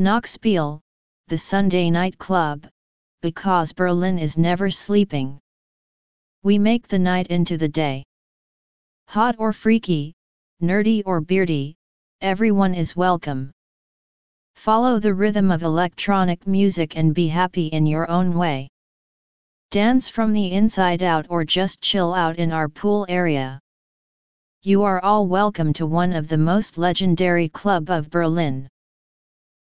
Nachspiel, the Sunday night club, because Berlin is never sleeping. We make the night into the day. Hot or freaky, nerdy or beardy, everyone is welcome. Follow the rhythm of electronic music and be happy in your own way. Dance from the inside out or just chill out in our pool area. You are all welcome to one of the most legendary club of Berlin.